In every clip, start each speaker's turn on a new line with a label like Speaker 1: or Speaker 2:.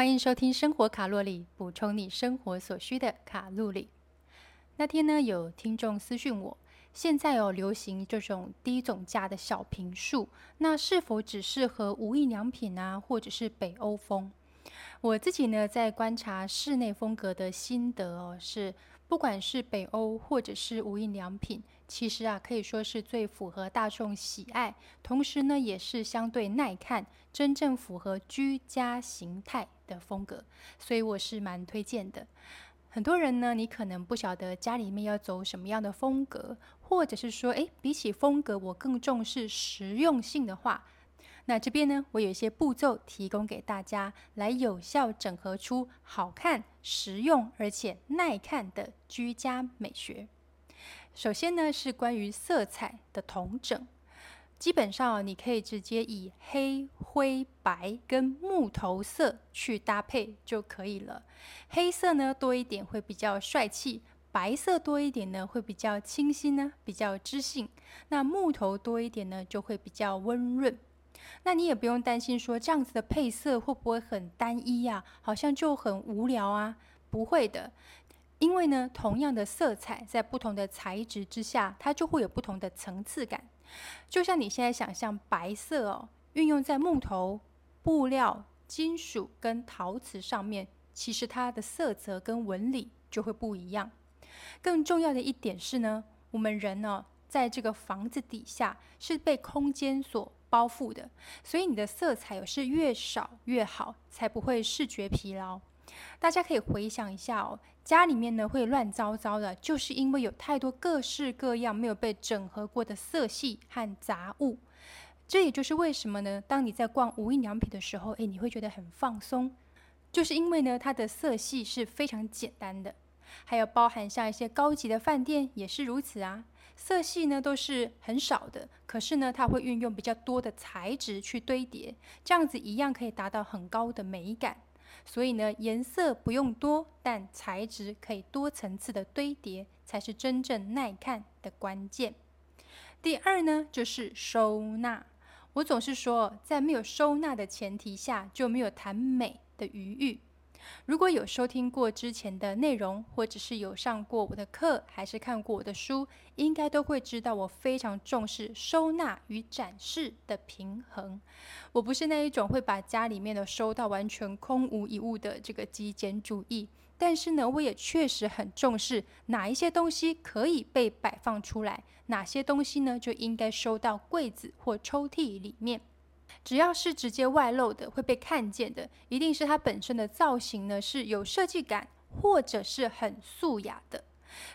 Speaker 1: 欢迎收听生活卡路里，补充你生活所需的卡路里。那天呢，有听众私讯我，现在哦流行这种低总价的小平数，那是否只适合无印良品啊，或者是北欧风？我自己呢，在观察室内风格的心得哦，是不管是北欧或者是无印良品，其实啊，可以说是最符合大众喜爱，同时呢，也是相对耐看，真正符合居家形态的风格，所以我是蛮推荐的。很多人呢，你可能不晓得家里面要走什么样的风格，或者是说，诶，比起风格，我更重视实用性的话。那这边呢，我有一些步骤提供给大家，来有效整合出好看、实用而且耐看的居家美学。首先呢，是关于色彩的统整。基本上你可以直接以黑、灰、白跟木头色去搭配就可以了。黑色呢多一点会比较帅气，白色多一点呢会比较清新呢，比较知性。那木头多一点呢就会比较温润。那你也不用担心说这样子的配色会不会很单一呀？好像就很无聊啊？不会的，因为呢，同样的色彩在不同的材质之下，它就会有不同的层次感。就像你现在想象白色哦，运用在木头、布料、金属跟陶瓷上面，其实它的色泽跟纹理就会不一样。更重要的一点是呢，我们人呢，在这个房子底下是被空间所。包覆的，所以你的色彩是越少越好，才不会视觉疲劳。大家可以回想一下哦，家里面呢会乱糟糟的，就是因为有太多各式各样没有被整合过的色系和杂物。这也就是为什么呢？当你在逛无印良品的时候，诶，你会觉得很放松，就是因为呢它的色系是非常简单的。还有包含像一些高级的饭店也是如此啊。色系呢都是很少的，可是呢，它会运用比较多的材质去堆叠，这样子一样可以达到很高的美感。所以呢，颜色不用多，但材质可以多层次的堆叠，才是真正耐看的关键。第二呢，就是收纳。我总是说，在没有收纳的前提下，就没有谈美的余裕。如果有收听过之前的内容，或者是有上过我的课，还是看过我的书，应该都会知道我非常重视收纳与展示的平衡。我不是那一种会把家里面的收到完全空无一物的这个极简主义，但是呢，我也确实很重视哪一些东西可以被摆放出来，哪些东西呢就应该收到柜子或抽屉里面。只要是直接外露的会被看见的，一定是它本身的造型呢是有设计感，或者是很素雅的。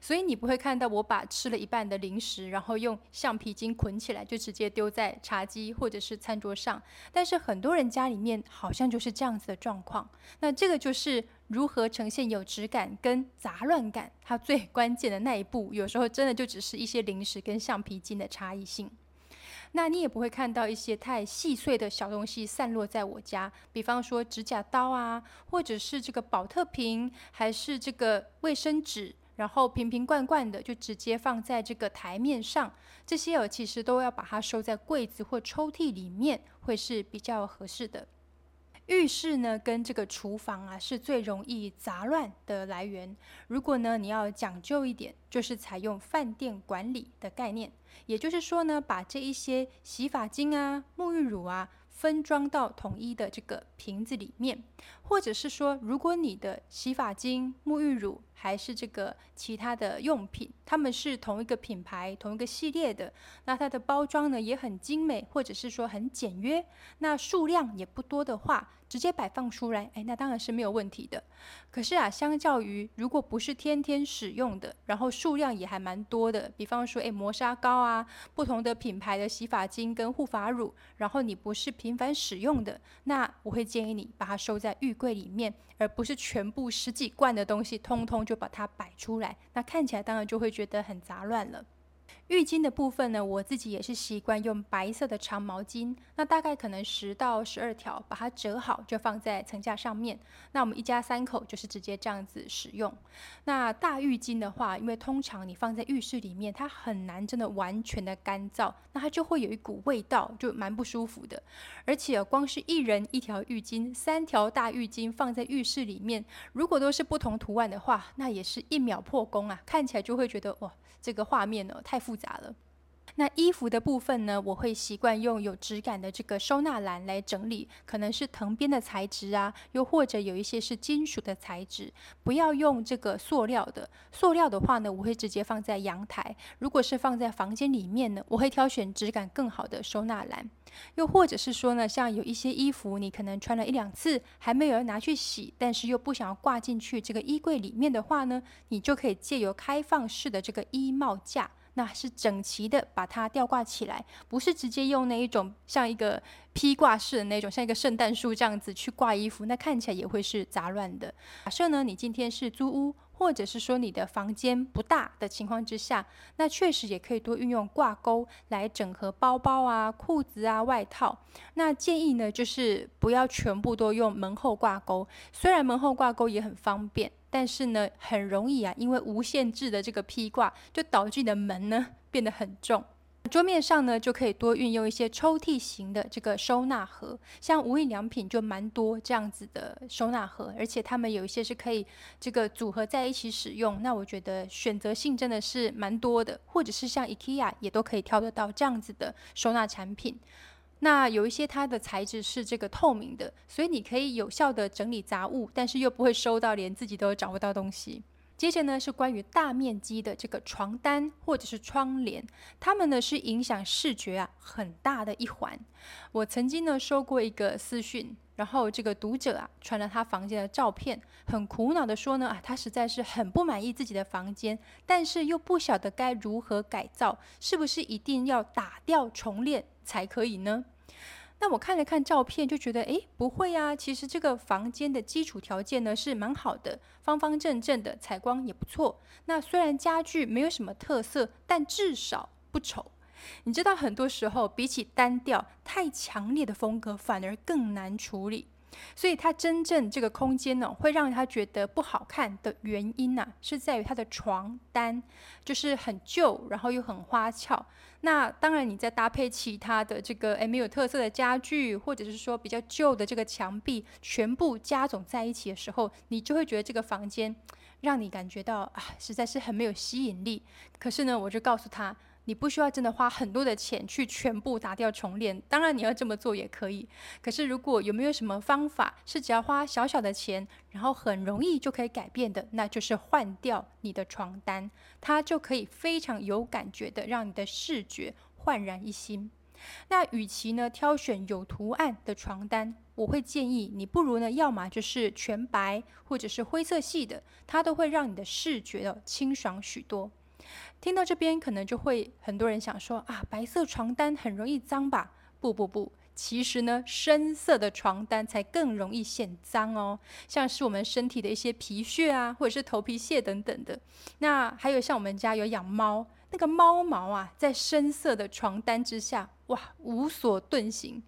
Speaker 1: 所以你不会看到我把吃了一半的零食，然后用橡皮筋捆起来就直接丢在茶几或者是餐桌上。但是很多人家里面好像就是这样子的状况。那这个就是如何呈现有质感跟杂乱感，它最关键的那一步，有时候真的就只是一些零食跟橡皮筋的差异性。那你也不会看到一些太细碎的小东西散落在我家，比方说指甲刀啊，或者是这个保特瓶，还是这个卫生纸，然后瓶瓶罐罐的就直接放在这个台面上，这些哦其实都要把它收在柜子或抽屉里面，会是比较合适的。浴室呢，跟这个厨房啊，是最容易杂乱的来源。如果呢，你要讲究一点，就是采用饭店管理的概念，也就是说呢，把这一些洗发精啊、沐浴乳啊。分装到统一的这个瓶子里面，或者是说，如果你的洗发精、沐浴乳还是这个其他的用品，它们是同一个品牌、同一个系列的，那它的包装呢也很精美，或者是说很简约，那数量也不多的话，直接摆放出来，哎，那当然是没有问题的。可是啊，相较于如果不是天天使用的，然后数量也还蛮多的，比方说，哎，磨砂膏啊，不同的品牌的洗发精跟护发乳，然后你不是。频繁使用的，那我会建议你把它收在浴柜里面，而不是全部十几罐的东西通通就把它摆出来。那看起来当然就会觉得很杂乱了。浴巾的部分呢，我自己也是习惯用白色的长毛巾，那大概可能十到十二条，把它折好就放在层架上面。那我们一家三口就是直接这样子使用。那大浴巾的话，因为通常你放在浴室里面，它很难真的完全的干燥，那它就会有一股味道，就蛮不舒服的。而且光是一人一条浴巾，三条大浴巾放在浴室里面，如果都是不同图案的话，那也是一秒破功啊！看起来就会觉得哇。这个画面呢太复杂了。那衣服的部分呢，我会习惯用有质感的这个收纳篮来整理，可能是藤编的材质啊，又或者有一些是金属的材质，不要用这个塑料的。塑料的话呢，我会直接放在阳台。如果是放在房间里面呢，我会挑选质感更好的收纳篮。又或者是说呢，像有一些衣服，你可能穿了一两次，还没有拿去洗，但是又不想要挂进去这个衣柜里面的话呢，你就可以借由开放式的这个衣帽架，那是整齐的把它吊挂起来，不是直接用那一种像一个披挂式的那种，像一个圣诞树这样子去挂衣服，那看起来也会是杂乱的。假设呢，你今天是租屋。或者是说你的房间不大的情况之下，那确实也可以多运用挂钩来整合包包啊、裤子啊、外套。那建议呢，就是不要全部都用门后挂钩。虽然门后挂钩也很方便，但是呢，很容易啊，因为无限制的这个披挂，就导致你的门呢变得很重。桌面上呢，就可以多运用一些抽屉型的这个收纳盒，像无印良品就蛮多这样子的收纳盒，而且它们有一些是可以这个组合在一起使用。那我觉得选择性真的是蛮多的，或者是像 IKEA 也都可以挑得到这样子的收纳产品。那有一些它的材质是这个透明的，所以你可以有效的整理杂物，但是又不会收到连自己都找不到东西。接着呢是关于大面积的这个床单或者是窗帘，它们呢是影响视觉啊很大的一环。我曾经呢收过一个私讯，然后这个读者啊传了他房间的照片，很苦恼的说呢啊他实在是很不满意自己的房间，但是又不晓得该如何改造，是不是一定要打掉重练才可以呢？那我看了看照片，就觉得，诶，不会啊。其实这个房间的基础条件呢是蛮好的，方方正正的，采光也不错。那虽然家具没有什么特色，但至少不丑。你知道，很多时候比起单调、太强烈的风格，反而更难处理。所以它真正这个空间呢，会让他觉得不好看的原因呢，是在于它的床单就是很旧，然后又很花俏。那当然，你再搭配其他的这个诶没有特色的家具，或者是说比较旧的这个墙壁，全部加总在一起的时候，你就会觉得这个房间让你感觉到啊，实在是很没有吸引力。可是呢，我就告诉他。你不需要真的花很多的钱去全部打掉重练，当然你要这么做也可以。可是如果有没有什么方法是只要花小小的钱，然后很容易就可以改变的，那就是换掉你的床单，它就可以非常有感觉的让你的视觉焕然一新。那与其呢挑选有图案的床单，我会建议你不如呢，要么就是全白或者是灰色系的，它都会让你的视觉哦清爽许多。听到这边，可能就会很多人想说啊，白色床单很容易脏吧？不不不，其实呢，深色的床单才更容易显脏哦。像是我们身体的一些皮屑啊，或者是头皮屑等等的。那还有像我们家有养猫，那个猫毛啊，在深色的床单之下，哇，无所遁形。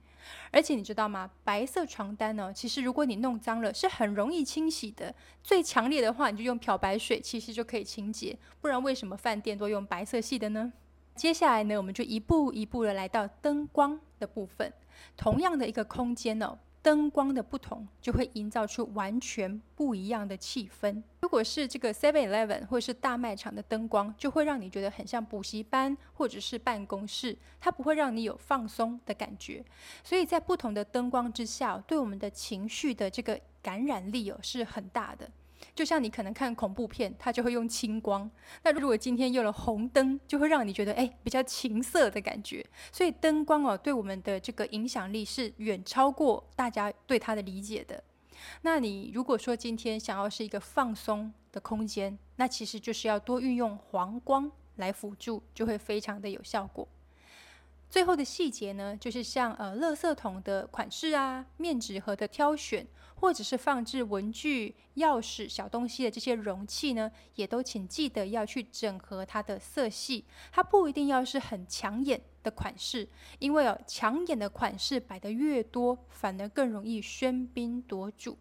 Speaker 1: 而且你知道吗？白色床单呢，其实如果你弄脏了，是很容易清洗的。最强烈的话，你就用漂白水，其实就可以清洁。不然为什么饭店都用白色系的呢？接下来呢，我们就一步一步的来到灯光的部分。同样的一个空间呢。灯光的不同，就会营造出完全不一样的气氛。如果是这个 Seven Eleven 或是大卖场的灯光，就会让你觉得很像补习班或者是办公室，它不会让你有放松的感觉。所以在不同的灯光之下，对我们的情绪的这个感染力哦是很大的。就像你可能看恐怖片，它就会用青光。那如果今天用了红灯，就会让你觉得哎比较情色的感觉。所以灯光哦，对我们的这个影响力是远超过大家对它的理解的。那你如果说今天想要是一个放松的空间，那其实就是要多运用黄光来辅助，就会非常的有效果。最后的细节呢，就是像呃，垃圾桶的款式啊，面纸盒的挑选，或者是放置文具、钥匙、小东西的这些容器呢，也都请记得要去整合它的色系。它不一定要是很抢眼的款式，因为哦，抢眼的款式摆得越多，反而更容易喧宾夺主。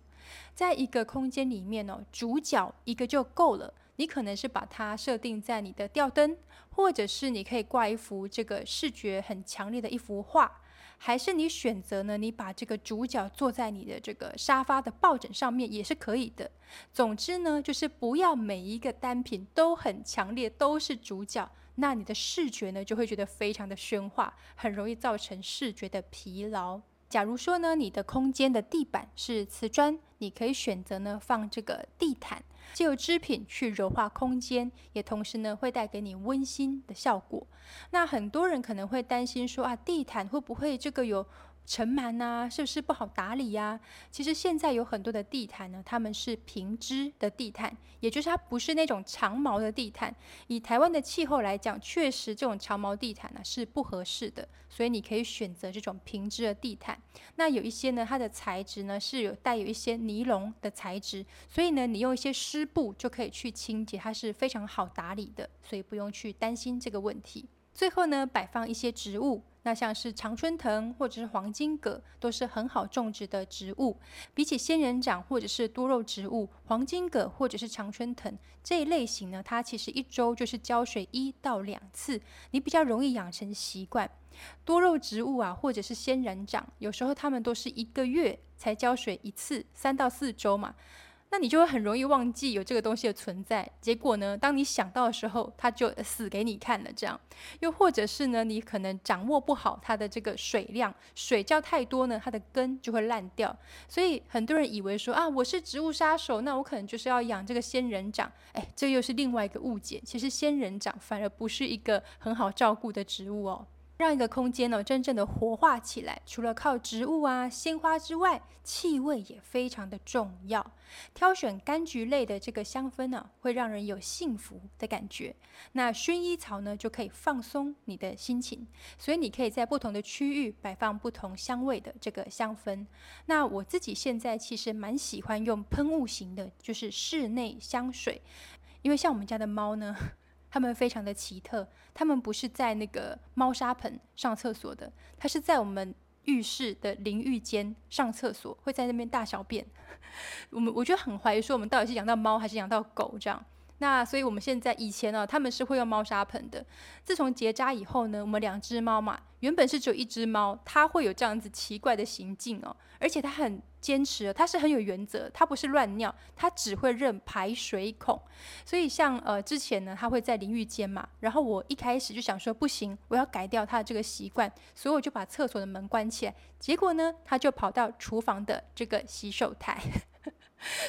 Speaker 1: 在一个空间里面哦，主角一个就够了。你可能是把它设定在你的吊灯，或者是你可以挂一幅这个视觉很强烈的一幅画，还是你选择呢？你把这个主角坐在你的这个沙发的抱枕上面也是可以的。总之呢，就是不要每一个单品都很强烈，都是主角，那你的视觉呢就会觉得非常的喧哗，很容易造成视觉的疲劳。假如说呢，你的空间的地板是瓷砖，你可以选择呢放这个地毯。借由织品去柔化空间，也同时呢会带给你温馨的效果。那很多人可能会担心说啊，地毯会不会这个有？尘螨呐，是不是不好打理呀？其实现在有很多的地毯呢，他们是平织的地毯，也就是它不是那种长毛的地毯。以台湾的气候来讲，确实这种长毛地毯呢是不合适的，所以你可以选择这种平织的地毯。那有一些呢，它的材质呢是有带有一些尼龙的材质，所以呢，你用一些湿布就可以去清洁，它是非常好打理的，所以不用去担心这个问题。最后呢，摆放一些植物。那像是常春藤或者是黄金葛，都是很好种植的植物。比起仙人掌或者是多肉植物，黄金葛或者是常春藤这一类型呢，它其实一周就是浇水一到两次，你比较容易养成习惯。多肉植物啊，或者是仙人掌，有时候它们都是一个月才浇水一次，三到四周嘛。那你就会很容易忘记有这个东西的存在，结果呢，当你想到的时候，它就死给你看了。这样，又或者是呢，你可能掌握不好它的这个水量，水浇太多呢，它的根就会烂掉。所以很多人以为说啊，我是植物杀手，那我可能就是要养这个仙人掌。哎，这又是另外一个误解。其实仙人掌反而不是一个很好照顾的植物哦。让一个空间呢真正的活化起来，除了靠植物啊、鲜花之外，气味也非常的重要。挑选柑橘类的这个香氛呢，会让人有幸福的感觉。那薰衣草呢，就可以放松你的心情。所以你可以在不同的区域摆放不同香味的这个香氛。那我自己现在其实蛮喜欢用喷雾型的，就是室内香水，因为像我们家的猫呢。他们非常的奇特，他们不是在那个猫砂盆上厕所的，它是在我们浴室的淋浴间上厕所，会在那边大小便。我们我觉得很怀疑，说我们到底是养到猫还是养到狗这样。那所以我们现在以前呢，他们是会用猫砂盆的。自从结扎以后呢，我们两只猫嘛，原本是只有一只猫，它会有这样子奇怪的行径哦，而且它很。坚持，它是很有原则，它不是乱尿，它只会认排水孔。所以像呃之前呢，它会在淋浴间嘛，然后我一开始就想说不行，我要改掉它的这个习惯，所以我就把厕所的门关起来。结果呢，它就跑到厨房的这个洗手台，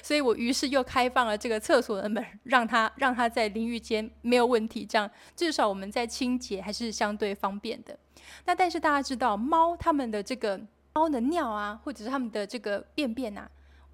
Speaker 1: 所以我于是又开放了这个厕所的门，让它让它在淋浴间没有问题，这样至少我们在清洁还是相对方便的。那但是大家知道，猫它们的这个。猫的尿啊，或者是它们的这个便便啊，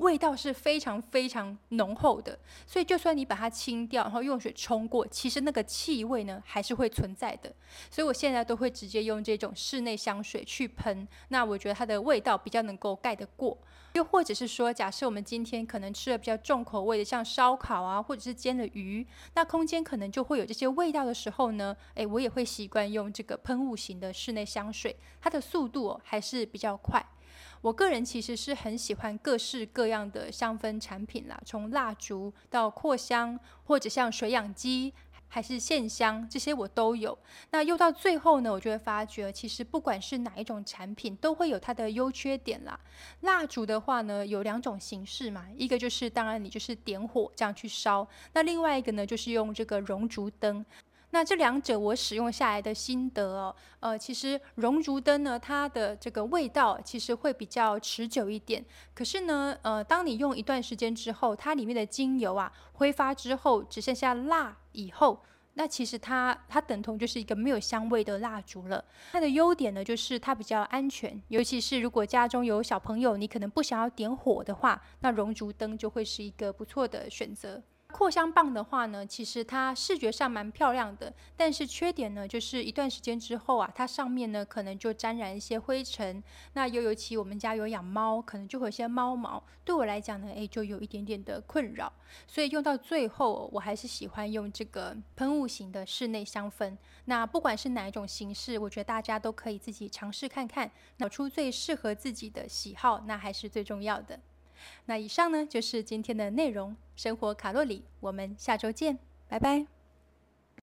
Speaker 1: 味道是非常非常浓厚的。所以，就算你把它清掉，然后用水冲过，其实那个气味呢，还是会存在的。所以我现在都会直接用这种室内香水去喷。那我觉得它的味道比较能够盖得过。又或者是说，假设我们今天可能吃了比较重口味的，像烧烤啊，或者是煎的鱼，那空间可能就会有这些味道的时候呢，诶，我也会习惯用这个喷雾型的室内香水，它的速度还是比较快。我个人其实是很喜欢各式各样的香氛产品啦，从蜡烛到扩香，或者像水养机。还是线香，这些我都有。那用到最后呢，我就会发觉，其实不管是哪一种产品，都会有它的优缺点啦。蜡烛的话呢，有两种形式嘛，一个就是当然你就是点火这样去烧，那另外一个呢，就是用这个熔烛灯。那这两者我使用下来的心得哦，呃，其实熔烛灯呢，它的这个味道其实会比较持久一点。可是呢，呃，当你用一段时间之后，它里面的精油啊挥发之后，只剩下蜡。以后，那其实它它等同就是一个没有香味的蜡烛了。它的优点呢，就是它比较安全，尤其是如果家中有小朋友，你可能不想要点火的话，那熔烛灯就会是一个不错的选择。扩香棒的话呢，其实它视觉上蛮漂亮的，但是缺点呢，就是一段时间之后啊，它上面呢可能就沾染一些灰尘。那又尤其我们家有养猫，可能就会有些猫毛，对我来讲呢，诶，就有一点点的困扰。所以用到最后，我还是喜欢用这个喷雾型的室内香氛。那不管是哪一种形式，我觉得大家都可以自己尝试看看，找出最适合自己的喜好，那还是最重要的。那以上呢就是今天的内容，生活卡路里，我们下周见，拜拜。